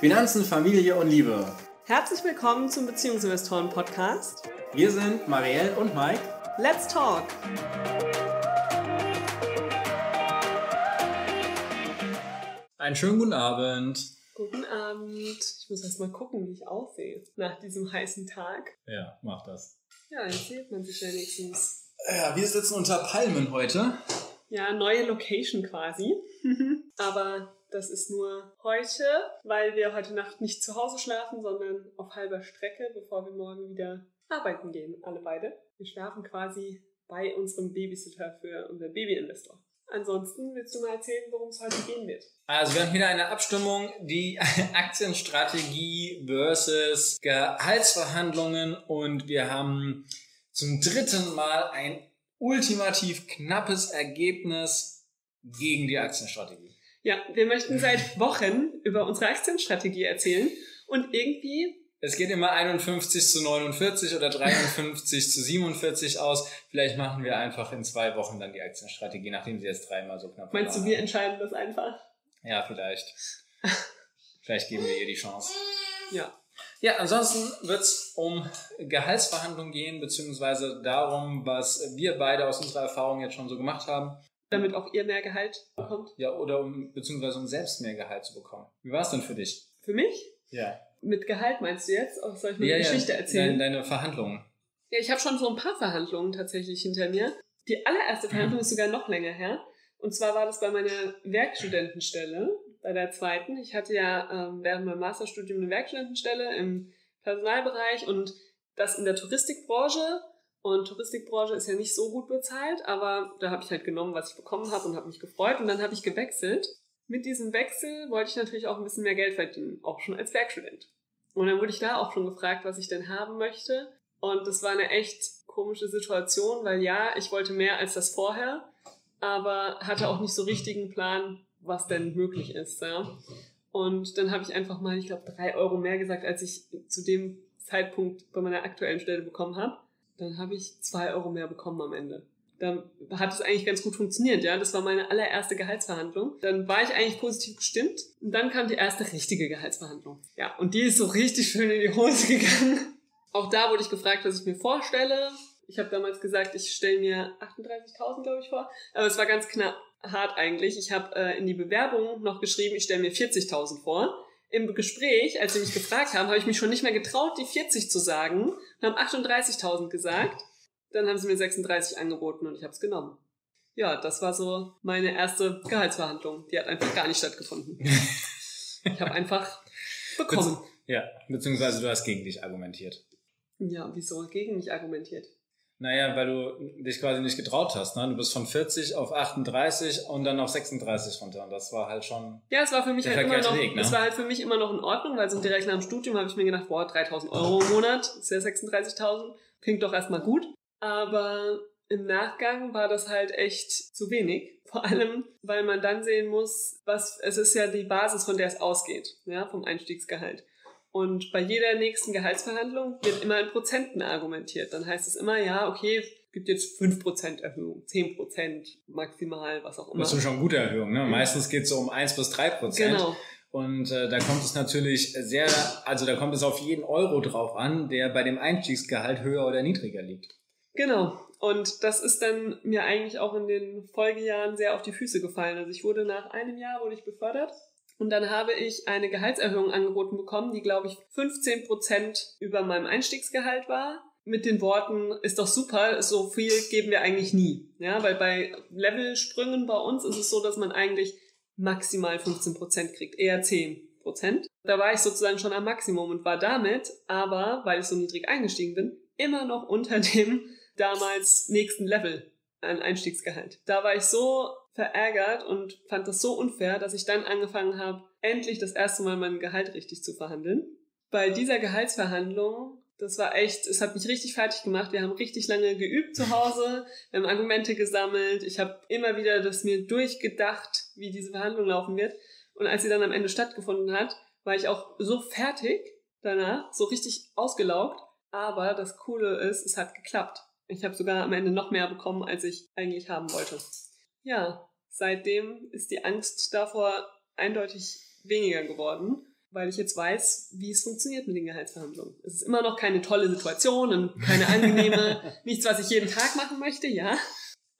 Finanzen, Familie und Liebe. Herzlich willkommen zum Beziehungsinvestoren Podcast. Wir sind Marielle und Mike. Let's talk! Einen schönen guten Abend. Guten Abend. Ich muss erst mal gucken, wie ich aussehe nach diesem heißen Tag. Ja, mach das. Ja, jetzt sieht man sich wenigstens. Ja, wir sitzen unter Palmen heute. Ja, neue Location quasi. Aber das ist nur heute, weil wir heute Nacht nicht zu Hause schlafen, sondern auf halber Strecke, bevor wir morgen wieder arbeiten gehen, alle beide. Wir schlafen quasi bei unserem Babysitter für unser Babyinvestor. Ansonsten willst du mal erzählen, worum es heute gehen wird? Also wir haben wieder eine Abstimmung, die Aktienstrategie versus Gehaltsverhandlungen und wir haben zum dritten Mal ein ultimativ knappes Ergebnis gegen die Aktienstrategie. Ja, wir möchten seit Wochen über unsere Aktienstrategie erzählen und irgendwie es geht immer 51 zu 49 oder 53 zu 47 aus. Vielleicht machen wir einfach in zwei Wochen dann die Aktienstrategie, nachdem sie jetzt dreimal so knapp Meinst du, wir entscheiden das einfach? Ja, vielleicht. vielleicht geben wir ihr die Chance. Ja. Ja, ansonsten wird es um Gehaltsverhandlungen gehen, beziehungsweise darum, was wir beide aus unserer Erfahrung jetzt schon so gemacht haben. Damit auch ihr mehr Gehalt bekommt? Ja, oder um, beziehungsweise um selbst mehr Gehalt zu bekommen. Wie war es denn für dich? Für mich? Ja. Mit Gehalt meinst du jetzt? Oder soll ich mir ja, eine ja, Geschichte erzählen? Deine, deine Verhandlungen. Ja, ich habe schon so ein paar Verhandlungen tatsächlich hinter mir. Die allererste Verhandlung ist sogar noch länger her. Und zwar war das bei meiner Werkstudentenstelle, bei der zweiten. Ich hatte ja ähm, während meinem Masterstudium eine Werkstudentenstelle im Personalbereich und das in der Touristikbranche. Und Touristikbranche ist ja nicht so gut bezahlt, aber da habe ich halt genommen, was ich bekommen habe und habe mich gefreut. Und dann habe ich gewechselt mit diesem Wechsel wollte ich natürlich auch ein bisschen mehr Geld verdienen, auch schon als Werkstudent. Und dann wurde ich da auch schon gefragt, was ich denn haben möchte. Und das war eine echt komische Situation, weil ja, ich wollte mehr als das vorher, aber hatte auch nicht so richtigen Plan, was denn möglich ist. Ja. Und dann habe ich einfach mal, ich glaube, drei Euro mehr gesagt, als ich zu dem Zeitpunkt bei meiner aktuellen Stelle bekommen habe. Dann habe ich zwei Euro mehr bekommen am Ende da hat es eigentlich ganz gut funktioniert, ja. Das war meine allererste Gehaltsverhandlung. Dann war ich eigentlich positiv gestimmt. Und dann kam die erste richtige Gehaltsverhandlung. Ja, und die ist so richtig schön in die Hose gegangen. Auch da wurde ich gefragt, was ich mir vorstelle. Ich habe damals gesagt, ich stelle mir 38.000, glaube ich, vor. Aber es war ganz knapp hart eigentlich. Ich habe äh, in die Bewerbung noch geschrieben, ich stelle mir 40.000 vor. Im Gespräch, als sie mich gefragt haben, habe ich mich schon nicht mehr getraut, die 40 zu sagen und haben 38.000 gesagt. Dann haben sie mir 36 angeboten und ich habe es genommen. Ja, das war so meine erste Gehaltsverhandlung. Die hat einfach gar nicht stattgefunden. ich habe einfach bekommen. ja, beziehungsweise du hast gegen dich argumentiert. Ja, wieso gegen mich argumentiert? Naja, weil du dich quasi nicht getraut hast. Ne? Du bist von 40 auf 38 und dann auf 36 runter. Und das war halt schon. Ja, es war für mich halt immer noch, Weg, ne? es war halt für mich immer noch in Ordnung, weil so direkt nach dem Studium habe ich mir gedacht, boah, 3000 Euro im Monat, ist ja 36.000, klingt doch erstmal gut. Aber im Nachgang war das halt echt zu wenig. Vor allem, weil man dann sehen muss, was, es ist ja die Basis, von der es ausgeht, ja, vom Einstiegsgehalt. Und bei jeder nächsten Gehaltsverhandlung wird immer in Prozenten argumentiert. Dann heißt es immer, ja, okay, es gibt jetzt 5% Erhöhung, 10% maximal, was auch immer. Das ist schon eine gute Erhöhung, ne? Meistens geht es so um 1 bis 3%. Genau. Und äh, da kommt es natürlich sehr, also da kommt es auf jeden Euro drauf an, der bei dem Einstiegsgehalt höher oder niedriger liegt. Genau. Und das ist dann mir eigentlich auch in den Folgejahren sehr auf die Füße gefallen. Also ich wurde nach einem Jahr wurde ich befördert und dann habe ich eine Gehaltserhöhung angeboten bekommen, die glaube ich 15 Prozent über meinem Einstiegsgehalt war. Mit den Worten, ist doch super, so viel geben wir eigentlich nie. Ja, weil bei Levelsprüngen bei uns ist es so, dass man eigentlich maximal 15 Prozent kriegt, eher 10 Prozent. Da war ich sozusagen schon am Maximum und war damit, aber weil ich so niedrig eingestiegen bin, immer noch unter dem damals nächsten Level an Einstiegsgehalt. Da war ich so verärgert und fand das so unfair, dass ich dann angefangen habe, endlich das erste Mal mein Gehalt richtig zu verhandeln. Bei dieser Gehaltsverhandlung, das war echt, es hat mich richtig fertig gemacht. Wir haben richtig lange geübt zu Hause, wir haben Argumente gesammelt, ich habe immer wieder das mir durchgedacht, wie diese Verhandlung laufen wird. Und als sie dann am Ende stattgefunden hat, war ich auch so fertig danach, so richtig ausgelaugt. Aber das Coole ist, es hat geklappt. Ich habe sogar am Ende noch mehr bekommen, als ich eigentlich haben wollte. Ja, seitdem ist die Angst davor eindeutig weniger geworden, weil ich jetzt weiß, wie es funktioniert mit den Gehaltsverhandlungen. Es ist immer noch keine tolle Situation und keine angenehme, nichts, was ich jeden Tag machen möchte, ja.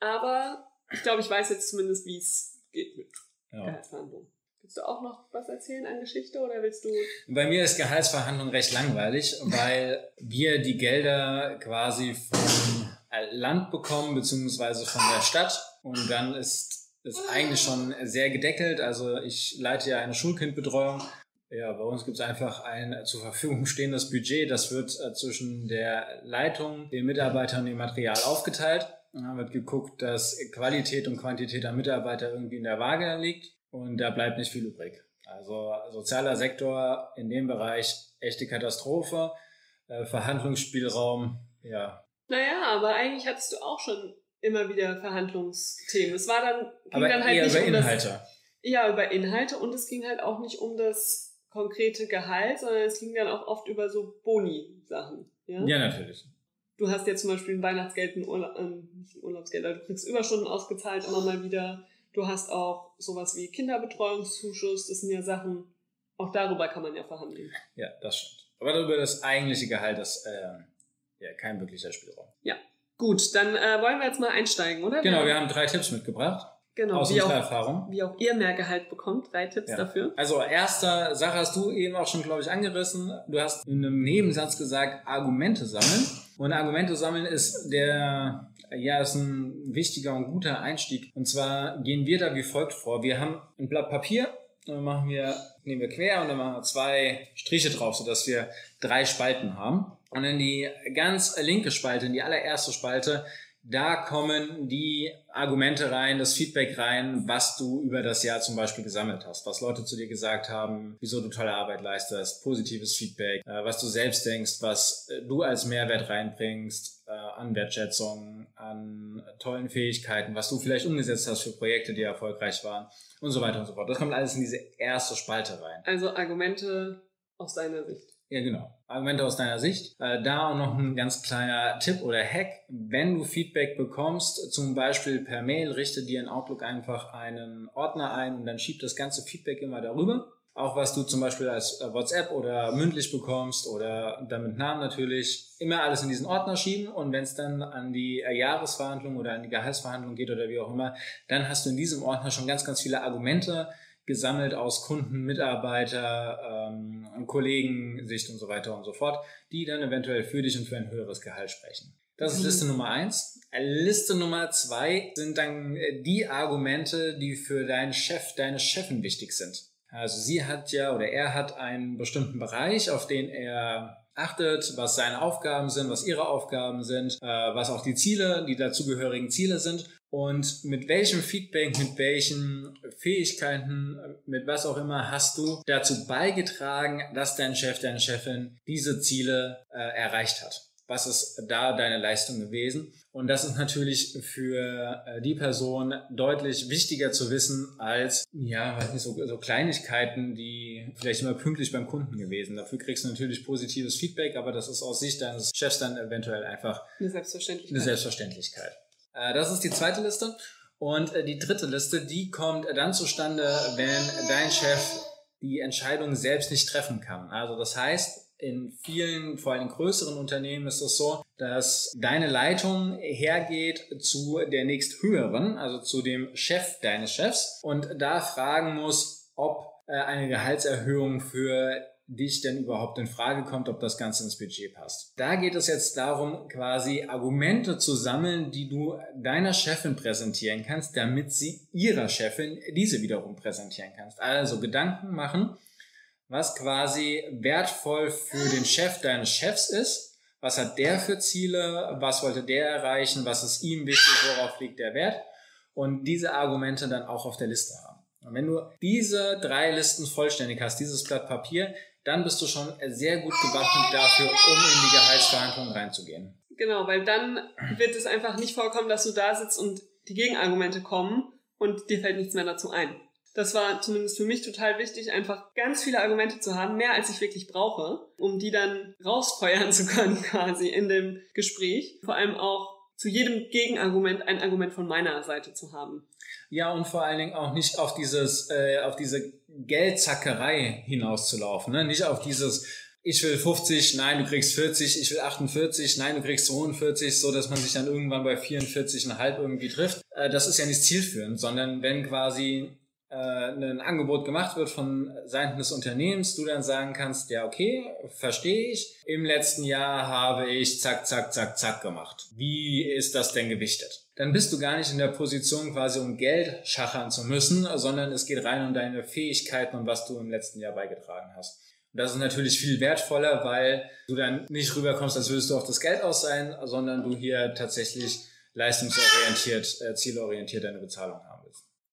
Aber ich glaube, ich weiß jetzt zumindest, wie es geht mit ja. Gehaltsverhandlungen. Willst du auch noch was erzählen an Geschichte oder willst du? Bei mir ist Gehaltsverhandlung recht langweilig, weil wir die Gelder quasi vom Land bekommen, beziehungsweise von der Stadt. Und dann ist es eigentlich schon sehr gedeckelt. Also ich leite ja eine Schulkindbetreuung. Ja, bei uns gibt es einfach ein zur Verfügung stehendes Budget. Das wird äh, zwischen der Leitung, den Mitarbeitern und dem Material aufgeteilt. Dann wird geguckt, dass Qualität und Quantität der Mitarbeiter irgendwie in der Waage liegt und da bleibt nicht viel übrig. Also sozialer Sektor in dem Bereich echte Katastrophe, äh, Verhandlungsspielraum, ja. Naja, aber eigentlich hattest du auch schon immer wieder Verhandlungsthemen. Es war dann, ging aber dann halt eher nicht über um Inhalte. Das, ja, über Inhalte und es ging halt auch nicht um das konkrete Gehalt, sondern es ging dann auch oft über so Boni-Sachen. Ja? ja, natürlich. Du hast ja zum Beispiel ein Weihnachtsgeld, ein, Urla äh, nicht ein Urlaubsgeld, aber du kriegst Überstunden ausgezahlt immer mal wieder Du hast auch sowas wie Kinderbetreuungszuschuss. Das sind ja Sachen, auch darüber kann man ja verhandeln. Ja, das stimmt. Aber über das eigentliche Gehalt ist äh, ja kein wirklicher Spielraum. Ja. Gut, dann äh, wollen wir jetzt mal einsteigen, oder? Genau, wir haben drei Tipps mitgebracht. Genau, aus wie unserer auch, Erfahrung. Wie auch ihr mehr Gehalt bekommt. Drei Tipps ja. dafür. Also erster Sache hast du eben auch schon, glaube ich, angerissen. Du hast in einem Nebensatz gesagt, Argumente sammeln. Und Argumente sammeln ist der ja, ist ein wichtiger und guter Einstieg. Und zwar gehen wir da wie folgt vor. Wir haben ein Blatt Papier, dann machen wir, nehmen wir quer und dann machen wir zwei Striche drauf, sodass wir drei Spalten haben. Und in die ganz linke Spalte, in die allererste Spalte, da kommen die Argumente rein, das Feedback rein, was du über das Jahr zum Beispiel gesammelt hast, was Leute zu dir gesagt haben, wieso du tolle Arbeit leistest, positives Feedback, äh, was du selbst denkst, was äh, du als Mehrwert reinbringst, äh, an Wertschätzung, an tollen Fähigkeiten, was du vielleicht umgesetzt hast für Projekte, die erfolgreich waren und so weiter und so fort. Das kommt alles in diese erste Spalte rein. Also Argumente aus deiner Sicht. Ja, genau. Argumente aus deiner Sicht. Äh, da auch noch ein ganz kleiner Tipp oder Hack. Wenn du Feedback bekommst, zum Beispiel per Mail, richte dir in Outlook einfach einen Ordner ein und dann schieb das ganze Feedback immer darüber. Auch was du zum Beispiel als äh, WhatsApp oder mündlich bekommst oder dann mit Namen natürlich, immer alles in diesen Ordner schieben und wenn es dann an die äh, Jahresverhandlung oder an die Gehaltsverhandlung geht oder wie auch immer, dann hast du in diesem Ordner schon ganz, ganz viele Argumente, gesammelt aus Kunden, Mitarbeiter, ähm, Kollegensicht und so weiter und so fort, die dann eventuell für dich und für ein höheres Gehalt sprechen. Das ist mhm. Liste Nummer eins. Liste Nummer zwei sind dann äh, die Argumente, die für deinen Chef, deine Chefin wichtig sind. Also sie hat ja oder er hat einen bestimmten Bereich, auf den er achtet, was seine Aufgaben sind, was ihre Aufgaben sind, äh, was auch die Ziele, die dazugehörigen Ziele sind und mit welchem Feedback, mit welchen Fähigkeiten, mit was auch immer hast du dazu beigetragen, dass dein Chef, deine Chefin diese Ziele äh, erreicht hat? Was ist da deine Leistung gewesen? Und das ist natürlich für äh, die Person deutlich wichtiger zu wissen als, ja, weiß nicht, so, so Kleinigkeiten, die vielleicht immer pünktlich beim Kunden gewesen. Dafür kriegst du natürlich positives Feedback, aber das ist aus Sicht deines Chefs dann eventuell einfach eine Selbstverständlichkeit. Eine Selbstverständlichkeit. Äh, das ist die zweite Liste. Und äh, die dritte Liste, die kommt dann zustande, wenn dein Chef die Entscheidung selbst nicht treffen kann. Also das heißt, in vielen, vor allem größeren Unternehmen ist es so, dass deine Leitung hergeht zu der nächsthöheren, also zu dem Chef deines Chefs und da fragen muss, ob äh, eine Gehaltserhöhung für dich denn überhaupt in Frage kommt, ob das Ganze ins Budget passt. Da geht es jetzt darum, quasi Argumente zu sammeln, die du deiner Chefin präsentieren kannst, damit sie ihrer Chefin diese wiederum präsentieren kannst. Also Gedanken machen, was quasi wertvoll für den Chef deines Chefs ist. Was hat der für Ziele? Was wollte der erreichen? Was ist ihm wichtig? Worauf liegt der Wert? Und diese Argumente dann auch auf der Liste haben. Und wenn du diese drei Listen vollständig hast, dieses Blatt Papier, dann bist du schon sehr gut gewappnet dafür, um in die Gehaltsverhandlungen reinzugehen. Genau, weil dann wird es einfach nicht vorkommen, dass du da sitzt und die Gegenargumente kommen und dir fällt nichts mehr dazu ein. Das war zumindest für mich total wichtig, einfach ganz viele Argumente zu haben, mehr als ich wirklich brauche, um die dann rausfeuern zu können quasi in dem Gespräch. Vor allem auch zu jedem Gegenargument ein Argument von meiner Seite zu haben. Ja, und vor allen Dingen auch nicht auf dieses, äh, auf diese Geldzackerei hinauszulaufen, ne? Nicht auf dieses, ich will 50, nein, du kriegst 40, ich will 48, nein, du kriegst 42, so dass man sich dann irgendwann bei 44,5 irgendwie trifft. Äh, das ist ja nicht zielführend, sondern wenn quasi äh, ein Angebot gemacht wird von Seiten des Unternehmens, du dann sagen kannst, ja, okay, verstehe ich. Im letzten Jahr habe ich zack, zack, zack, zack gemacht. Wie ist das denn gewichtet? Dann bist du gar nicht in der Position, quasi um Geld schachern zu müssen, sondern es geht rein um deine Fähigkeiten und was du im letzten Jahr beigetragen hast. Und das ist natürlich viel wertvoller, weil du dann nicht rüberkommst, als würdest du auf das Geld aus sein, sondern du hier tatsächlich leistungsorientiert, äh, zielorientiert deine Bezahlung willst.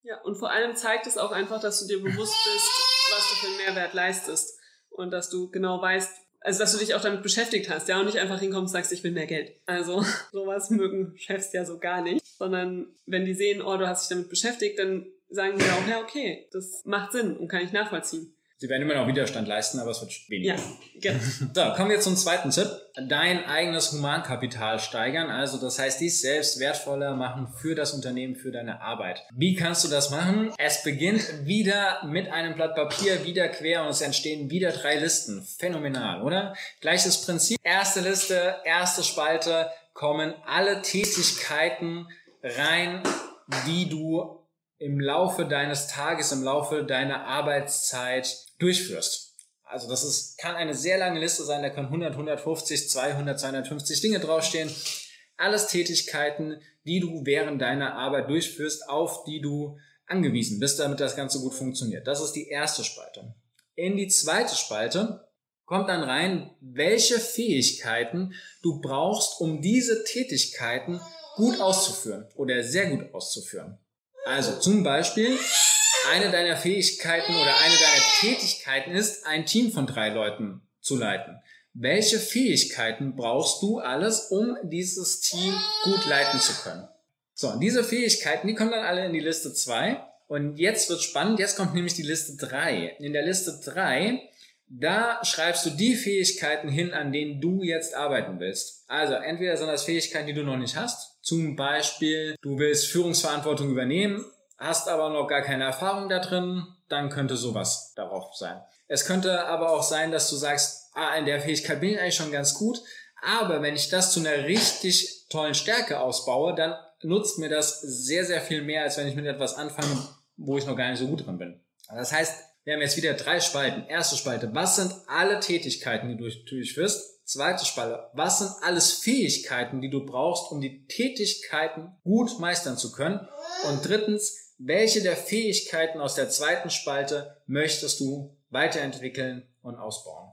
Ja, und vor allem zeigt es auch einfach, dass du dir bewusst bist, was du für einen Mehrwert leistest und dass du genau weißt, also dass du dich auch damit beschäftigt hast, ja, und nicht einfach hinkommst und sagst, ich will mehr Geld. Also sowas mögen Chefs ja so gar nicht, sondern wenn die sehen, oh, du hast dich damit beschäftigt, dann sagen die auch, ja, okay, das macht Sinn und kann ich nachvollziehen. Sie werden immer noch Widerstand leisten, aber es wird weniger. Ja, genau. So, kommen wir zum zweiten Tipp. Dein eigenes Humankapital steigern. Also das heißt, dies selbst wertvoller machen für das Unternehmen, für deine Arbeit. Wie kannst du das machen? Es beginnt wieder mit einem Blatt Papier, wieder quer und es entstehen wieder drei Listen. Phänomenal, oder? Gleiches Prinzip. Erste Liste, erste Spalte kommen alle Tätigkeiten rein, die du im Laufe deines Tages, im Laufe deiner Arbeitszeit durchführst. Also das ist, kann eine sehr lange Liste sein, da können 100, 150, 200, 250 Dinge draufstehen. Alles Tätigkeiten, die du während deiner Arbeit durchführst, auf die du angewiesen bist, damit das Ganze gut funktioniert. Das ist die erste Spalte. In die zweite Spalte kommt dann rein, welche Fähigkeiten du brauchst, um diese Tätigkeiten gut auszuführen oder sehr gut auszuführen. Also zum Beispiel, eine deiner Fähigkeiten oder eine deiner Tätigkeiten ist, ein Team von drei Leuten zu leiten. Welche Fähigkeiten brauchst du alles, um dieses Team gut leiten zu können? So, diese Fähigkeiten, die kommen dann alle in die Liste 2. Und jetzt wird spannend, jetzt kommt nämlich die Liste 3. In der Liste 3, da schreibst du die Fähigkeiten hin, an denen du jetzt arbeiten willst. Also entweder sind das Fähigkeiten, die du noch nicht hast. Zum Beispiel, du willst Führungsverantwortung übernehmen hast aber noch gar keine Erfahrung da drin, dann könnte sowas darauf sein. Es könnte aber auch sein, dass du sagst, ah, in der Fähigkeit bin ich eigentlich schon ganz gut, aber wenn ich das zu einer richtig tollen Stärke ausbaue, dann nutzt mir das sehr, sehr viel mehr, als wenn ich mit etwas anfange, wo ich noch gar nicht so gut drin bin. Das heißt, wir haben jetzt wieder drei Spalten. Erste Spalte, was sind alle Tätigkeiten, die du durchführst? Zweite Spalte, was sind alles Fähigkeiten, die du brauchst, um die Tätigkeiten gut meistern zu können? Und drittens, welche der Fähigkeiten aus der zweiten Spalte möchtest du weiterentwickeln und ausbauen?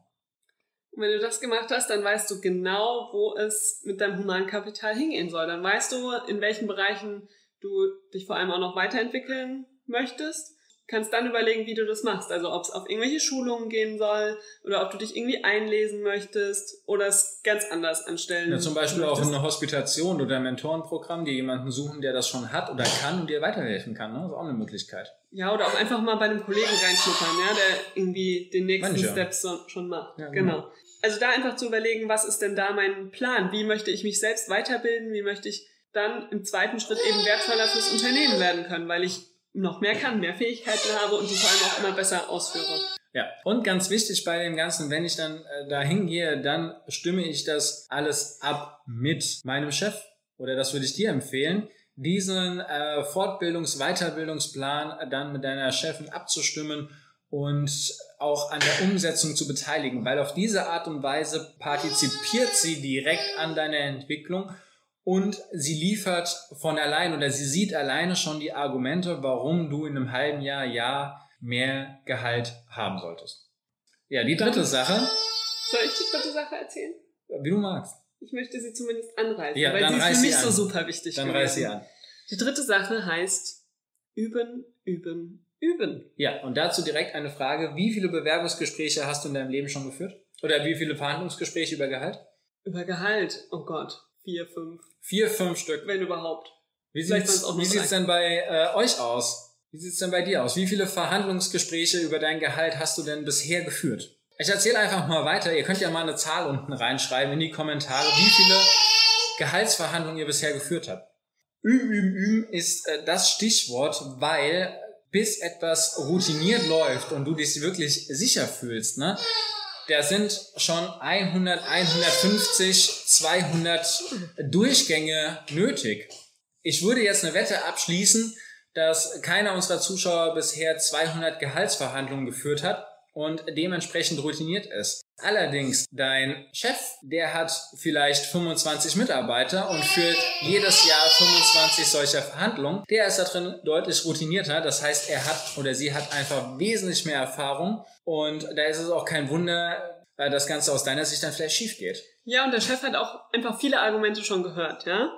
Und wenn du das gemacht hast, dann weißt du genau, wo es mit deinem Humankapital hingehen soll. Dann weißt du, in welchen Bereichen du dich vor allem auch noch weiterentwickeln möchtest kannst dann überlegen, wie du das machst. Also ob es auf irgendwelche Schulungen gehen soll oder ob du dich irgendwie einlesen möchtest oder es ganz anders anstellen. Ja, zum Beispiel möchtest. auch eine Hospitation oder ein Mentorenprogramm, die jemanden suchen, der das schon hat oder kann und dir weiterhelfen kann. Ne? Das ist auch eine Möglichkeit. Ja, oder auch einfach mal bei einem Kollegen reinschnuppern, ja, der irgendwie den nächsten ja. Steps schon macht. Ja, genau. genau. Also da einfach zu überlegen, was ist denn da mein Plan? Wie möchte ich mich selbst weiterbilden? Wie möchte ich dann im zweiten Schritt eben wertvoller fürs Unternehmen werden können? Weil ich noch mehr kann, mehr Fähigkeiten habe und die vor allem auch immer besser ausführe. Ja, und ganz wichtig bei dem Ganzen, wenn ich dann äh, da hingehe, dann stimme ich das alles ab mit meinem Chef oder das würde ich dir empfehlen, diesen äh, Fortbildungs-, Weiterbildungsplan dann mit deiner Chefin abzustimmen und auch an der Umsetzung zu beteiligen, weil auf diese Art und Weise partizipiert sie direkt an deiner Entwicklung und sie liefert von allein oder sie sieht alleine schon die Argumente, warum du in einem halben Jahr, Jahr mehr Gehalt haben solltest. Ja, die dritte Sache. Soll ich die dritte Sache erzählen? Wie du magst. Ich möchte sie zumindest anreißen, ja, weil dann sie ist für mich so super wichtig. Dann reiß sie an. Die dritte Sache heißt üben, üben, üben. Ja, und dazu direkt eine Frage. Wie viele Bewerbungsgespräche hast du in deinem Leben schon geführt? Oder wie viele Verhandlungsgespräche über Gehalt? Über Gehalt? Oh Gott. Vier, fünf. Vier, fünf Stück. Wenn überhaupt. Wie sieht's, wie sieht's denn bei äh, euch aus? Wie sieht's denn bei dir aus? Wie viele Verhandlungsgespräche über dein Gehalt hast du denn bisher geführt? Ich erzähle einfach mal weiter. Ihr könnt ja mal eine Zahl unten reinschreiben in die Kommentare, wie viele Gehaltsverhandlungen ihr bisher geführt habt. Üben, üben, üben ist äh, das Stichwort, weil bis etwas routiniert läuft und du dich wirklich sicher fühlst, ne? Da sind schon 100, 150, 200 Durchgänge nötig. Ich würde jetzt eine Wette abschließen, dass keiner unserer Zuschauer bisher 200 Gehaltsverhandlungen geführt hat und dementsprechend routiniert ist. Allerdings, dein Chef, der hat vielleicht 25 Mitarbeiter und führt jedes Jahr 25 solcher Verhandlungen. Der ist da drin deutlich routinierter. Das heißt, er hat oder sie hat einfach wesentlich mehr Erfahrung und da ist es auch kein Wunder, weil das Ganze aus deiner Sicht dann vielleicht schief geht. Ja, und der Chef hat auch einfach viele Argumente schon gehört, ja.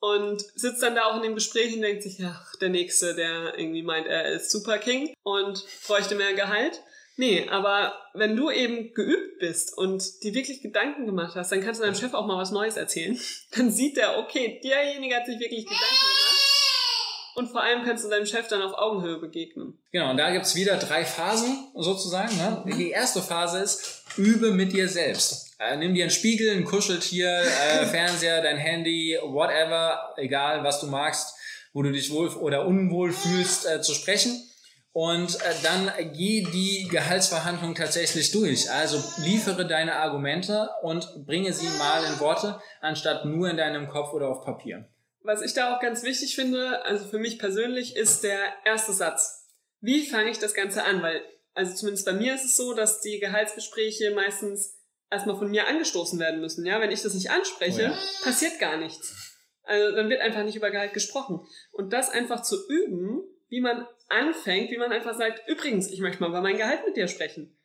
Und sitzt dann da auch in dem Gespräch und denkt sich, ach, der Nächste, der irgendwie meint, er ist Super King und bräuchte mehr Gehalt. Nee, aber wenn du eben geübt bist und dir wirklich Gedanken gemacht hast, dann kannst du deinem Chef auch mal was Neues erzählen. Dann sieht er, okay, derjenige hat sich wirklich Gedanken gemacht. Und vor allem kannst du deinem Chef dann auf Augenhöhe begegnen. Genau, und da gibt's wieder drei Phasen sozusagen. Ne? Die erste Phase ist, übe mit dir selbst. Äh, nimm dir einen Spiegel, ein Kuscheltier, äh, Fernseher, dein Handy, whatever, egal was du magst, wo du dich wohl oder unwohl fühlst, äh, zu sprechen und äh, dann geh die Gehaltsverhandlung tatsächlich durch. Also liefere deine Argumente und bringe sie mal in Worte, anstatt nur in deinem Kopf oder auf Papier. Was ich da auch ganz wichtig finde, also für mich persönlich, ist der erste Satz. Wie fange ich das Ganze an? Weil, also zumindest bei mir ist es so, dass die Gehaltsgespräche meistens erstmal von mir angestoßen werden müssen. Ja, wenn ich das nicht anspreche, oh ja. passiert gar nichts. Also dann wird einfach nicht über Gehalt gesprochen. Und das einfach zu üben, wie man anfängt, wie man einfach sagt, übrigens, ich möchte mal über mein Gehalt mit dir sprechen.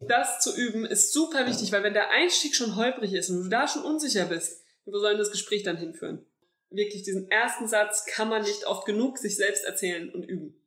Das zu üben ist super wichtig, weil wenn der Einstieg schon holprig ist und du da schon unsicher bist, wo soll das Gespräch dann hinführen? Wirklich diesen ersten Satz kann man nicht oft genug sich selbst erzählen und üben.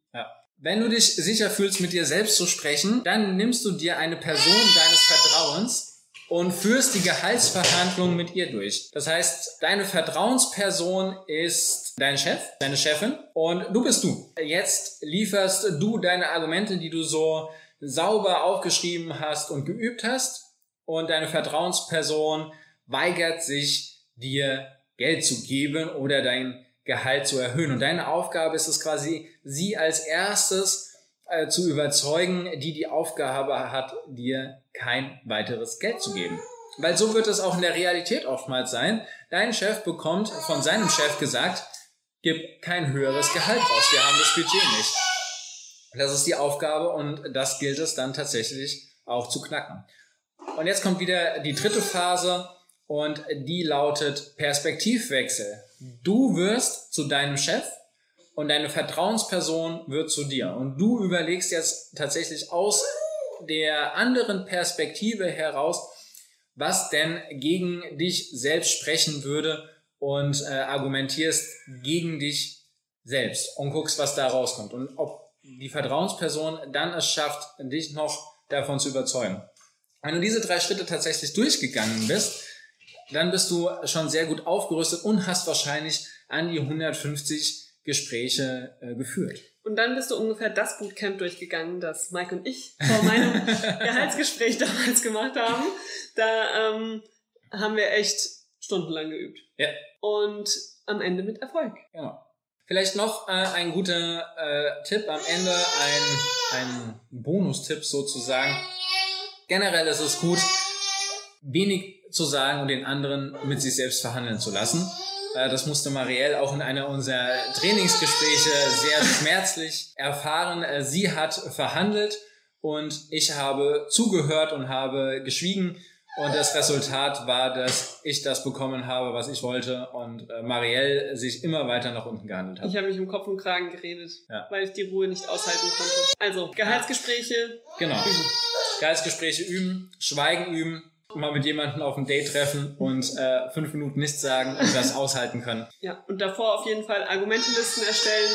Wenn du dich sicher fühlst, mit dir selbst zu sprechen, dann nimmst du dir eine Person deines Vertrauens, und führst die Gehaltsverhandlungen mit ihr durch. Das heißt, deine Vertrauensperson ist dein Chef, deine Chefin und du bist du. Jetzt lieferst du deine Argumente, die du so sauber aufgeschrieben hast und geübt hast und deine Vertrauensperson weigert sich dir Geld zu geben oder dein Gehalt zu erhöhen. Und deine Aufgabe ist es quasi, sie als erstes äh, zu überzeugen, die die Aufgabe hat, dir kein weiteres Geld zu geben. Weil so wird es auch in der Realität oftmals sein. Dein Chef bekommt von seinem Chef gesagt, gib kein höheres Gehalt raus, wir haben das Budget nicht. Das ist die Aufgabe und das gilt es dann tatsächlich auch zu knacken. Und jetzt kommt wieder die dritte Phase und die lautet Perspektivwechsel. Du wirst zu deinem Chef und deine Vertrauensperson wird zu dir. Und du überlegst jetzt tatsächlich aus der anderen Perspektive heraus, was denn gegen dich selbst sprechen würde und äh, argumentierst gegen dich selbst und guckst, was da rauskommt und ob die Vertrauensperson dann es schafft, dich noch davon zu überzeugen. Wenn du diese drei Schritte tatsächlich durchgegangen bist, dann bist du schon sehr gut aufgerüstet und hast wahrscheinlich an die 150 Gespräche äh, geführt. Und dann bist du ungefähr das Bootcamp durchgegangen, das Mike und ich vor meinem Gehaltsgespräch damals gemacht haben. Da ähm, haben wir echt stundenlang geübt. Ja. Und am Ende mit Erfolg. Genau. Vielleicht noch äh, ein guter äh, Tipp am Ende, ein, ein Bonustipp sozusagen. Generell ist es gut, wenig zu sagen und den anderen mit sich selbst verhandeln zu lassen. Äh, das musste Marielle auch in einer unserer Trainingsgespräche sehr schmerzlich erfahren. Äh, sie hat verhandelt und ich habe zugehört und habe geschwiegen. Und das Resultat war, dass ich das bekommen habe, was ich wollte und äh, Marielle sich immer weiter nach unten gehandelt hat. Ich habe mich im Kopf und Kragen geredet, ja. weil ich die Ruhe nicht aushalten konnte. Also, Gehaltsgespräche. Genau. Üben. Gehaltsgespräche üben, Schweigen üben, mal mit jemandem auf ein Date treffen und äh, fünf Minuten nichts sagen und das aushalten können. Ja, und davor auf jeden Fall Argumentelisten erstellen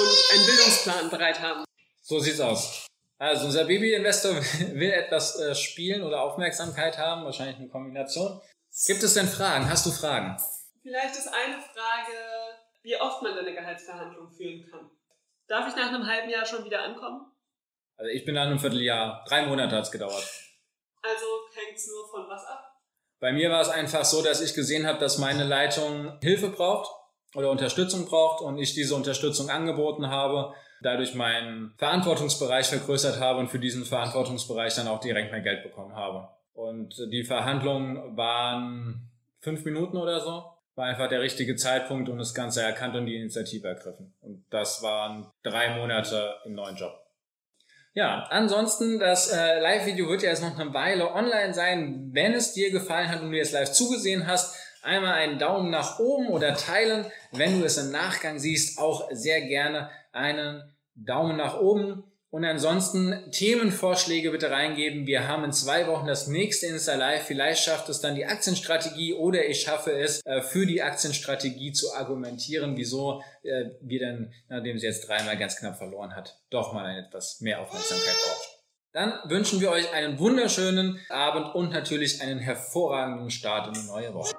und einen Bildungsplan bereit haben. So sieht's aus. Also unser Baby-Investor will etwas äh, spielen oder Aufmerksamkeit haben, wahrscheinlich eine Kombination. Gibt es denn Fragen? Hast du Fragen? Vielleicht ist eine Frage, wie oft man eine Gehaltsverhandlung führen kann. Darf ich nach einem halben Jahr schon wieder ankommen? Also ich bin nach einem Vierteljahr. Drei Monate hat's gedauert. Also hängt es nur von was ab? Bei mir war es einfach so, dass ich gesehen habe, dass meine Leitung Hilfe braucht oder Unterstützung braucht und ich diese Unterstützung angeboten habe, dadurch meinen Verantwortungsbereich vergrößert habe und für diesen Verantwortungsbereich dann auch direkt mehr Geld bekommen habe. Und die Verhandlungen waren fünf Minuten oder so. War einfach der richtige Zeitpunkt und das Ganze erkannt und die Initiative ergriffen. Und das waren drei Monate im neuen Job. Ja, ansonsten, das äh, Live-Video wird ja jetzt noch eine Weile online sein. Wenn es dir gefallen hat und du jetzt live zugesehen hast, einmal einen Daumen nach oben oder teilen. Wenn du es im Nachgang siehst, auch sehr gerne einen Daumen nach oben. Und ansonsten Themenvorschläge bitte reingeben. Wir haben in zwei Wochen das nächste Insta Live. Vielleicht schafft es dann die Aktienstrategie oder ich schaffe es, äh, für die Aktienstrategie zu argumentieren, wieso äh, wir dann, nachdem sie jetzt dreimal ganz knapp verloren hat, doch mal ein etwas mehr Aufmerksamkeit braucht. Dann wünschen wir euch einen wunderschönen Abend und natürlich einen hervorragenden Start in die neue Woche.